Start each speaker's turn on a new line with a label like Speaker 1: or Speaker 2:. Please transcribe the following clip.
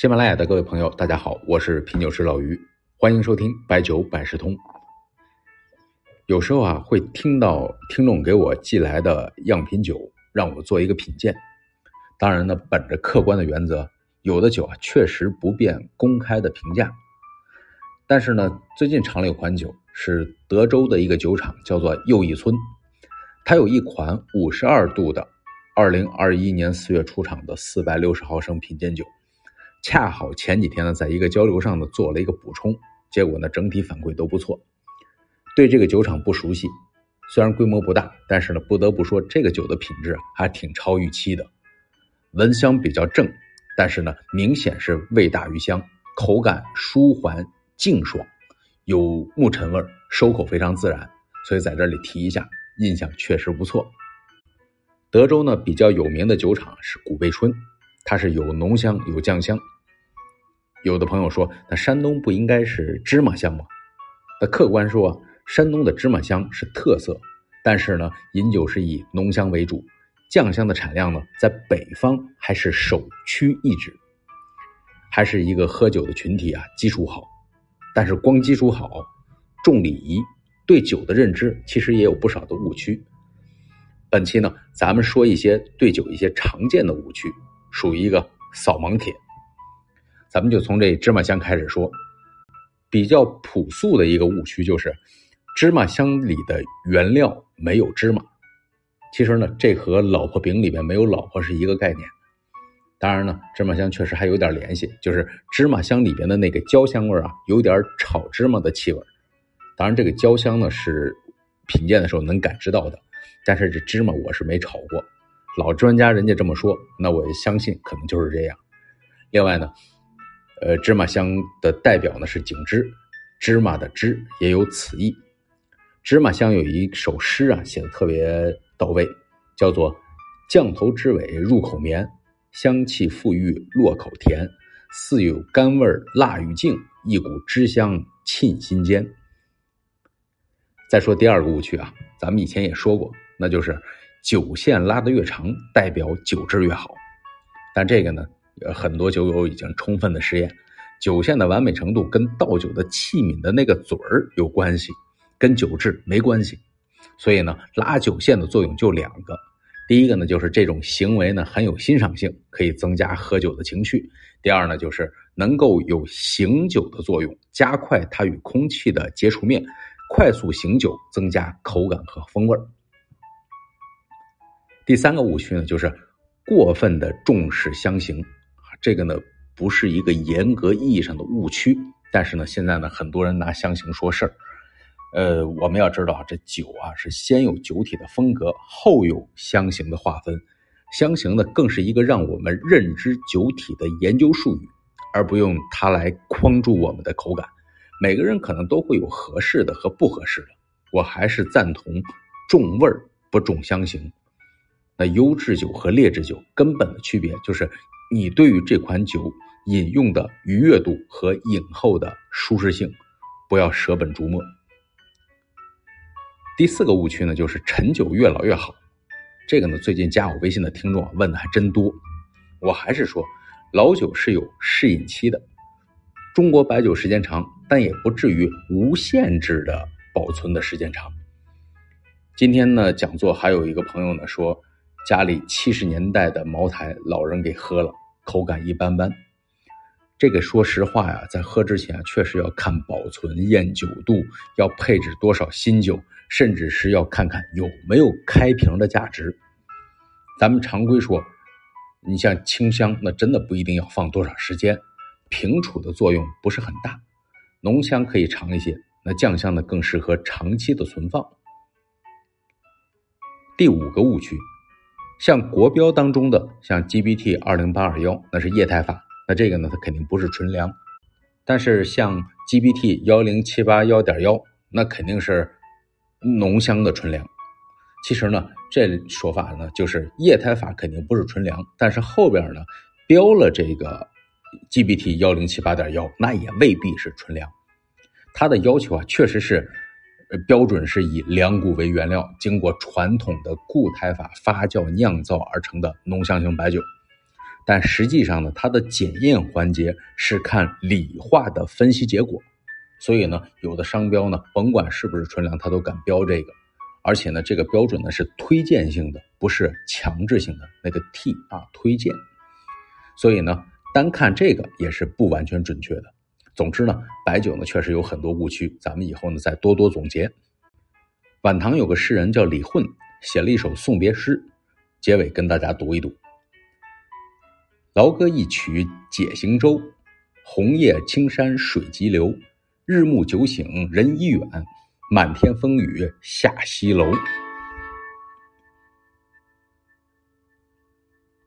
Speaker 1: 喜马拉雅的各位朋友，大家好，我是品酒师老于，欢迎收听白酒百事通。有时候啊，会听到听众给我寄来的样品酒，让我做一个品鉴。当然呢，本着客观的原则，有的酒啊确实不便公开的评价。但是呢，最近尝了一款酒，是德州的一个酒厂，叫做又一村，它有一款五十二度的，二零二一年四月出厂的四百六十毫升品鉴酒。恰好前几天呢，在一个交流上呢做了一个补充，结果呢整体反馈都不错。对这个酒厂不熟悉，虽然规模不大，但是呢不得不说这个酒的品质还挺超预期的。闻香比较正，但是呢明显是味大于香，口感舒缓净爽，有木陈味儿收口非常自然。所以在这里提一下，印象确实不错。德州呢比较有名的酒厂是古贝春。它是有浓香有酱香，有的朋友说，那山东不应该是芝麻香吗？那客观说，山东的芝麻香是特色，但是呢，饮酒是以浓香为主，酱香的产量呢，在北方还是首屈一指，还是一个喝酒的群体啊，基础好，但是光基础好，重礼仪，对酒的认知其实也有不少的误区。本期呢，咱们说一些对酒一些常见的误区。属于一个扫盲帖，咱们就从这芝麻香开始说。比较朴素的一个误区就是，芝麻香里的原料没有芝麻。其实呢，这和老婆饼里面没有老婆是一个概念。当然呢，芝麻香确实还有点联系，就是芝麻香里边的那个焦香味啊，有点炒芝麻的气味。当然，这个焦香呢是品鉴的时候能感知到的，但是这芝麻我是没炒过。老专家人家这么说，那我相信可能就是这样。另外呢，呃，芝麻香的代表呢是景芝，芝麻的芝也有此意。芝麻香有一首诗啊，写的特别到位，叫做“降头之尾入口绵，香气馥郁落口甜，似有甘味辣与静，一股芝香沁心间。”再说第二个误区啊，咱们以前也说过，那就是。酒线拉得越长，代表酒质越好。但这个呢，很多酒友已经充分的实验，酒线的完美程度跟倒酒的器皿的那个嘴儿有关系，跟酒质没关系。所以呢，拉酒线的作用就两个：第一个呢，就是这种行为呢很有欣赏性，可以增加喝酒的情绪；第二呢，就是能够有醒酒的作用，加快它与空气的接触面，快速醒酒，增加口感和风味儿。第三个误区呢，就是过分的重视香型，这个呢不是一个严格意义上的误区，但是呢，现在呢很多人拿香型说事儿，呃，我们要知道这酒啊是先有酒体的风格，后有香型的划分，香型呢更是一个让我们认知酒体的研究术语，而不用它来框住我们的口感。每个人可能都会有合适的和不合适的，我还是赞同重味儿不重香型。那优质酒和劣质酒根本的区别就是，你对于这款酒饮用的愉悦度和饮后的舒适性，不要舍本逐末。第四个误区呢，就是陈酒越老越好。这个呢，最近加我微信的听众啊问的还真多。我还是说，老酒是有适饮期的。中国白酒时间长，但也不至于无限制的保存的时间长。今天呢，讲座还有一个朋友呢说。家里七十年代的茅台，老人给喝了，口感一般般。这个说实话呀，在喝之前确实要看保存、验酒度，要配置多少新酒，甚至是要看看有没有开瓶的价值。咱们常规说，你像清香，那真的不一定要放多少时间，平储的作用不是很大。浓香可以长一些，那酱香呢更适合长期的存放。第五个误区。像国标当中的像 GBT 二零八二幺，那是液态法，那这个呢，它肯定不是纯粮。但是像 GBT 幺零七八幺点幺，那肯定是浓香的纯粮。其实呢，这说法呢，就是液态法肯定不是纯粮，但是后边呢标了这个 GBT 幺零七八点幺，那也未必是纯粮。它的要求啊，确实是。标准是以粮谷为原料，经过传统的固态法发酵酿造而成的浓香型白酒。但实际上呢，它的检验环节是看理化的分析结果。所以呢，有的商标呢，甭管是不是纯粮，它都敢标这个。而且呢，这个标准呢是推荐性的，不是强制性的。那个 T 啊，推荐。所以呢，单看这个也是不完全准确的。总之呢，白酒呢确实有很多误区，咱们以后呢再多多总结。晚唐有个诗人叫李混，写了一首送别诗，结尾跟大家读一读：劳歌一曲解行舟，红叶青山水急流。日暮酒醒人已远，满天风雨下西楼。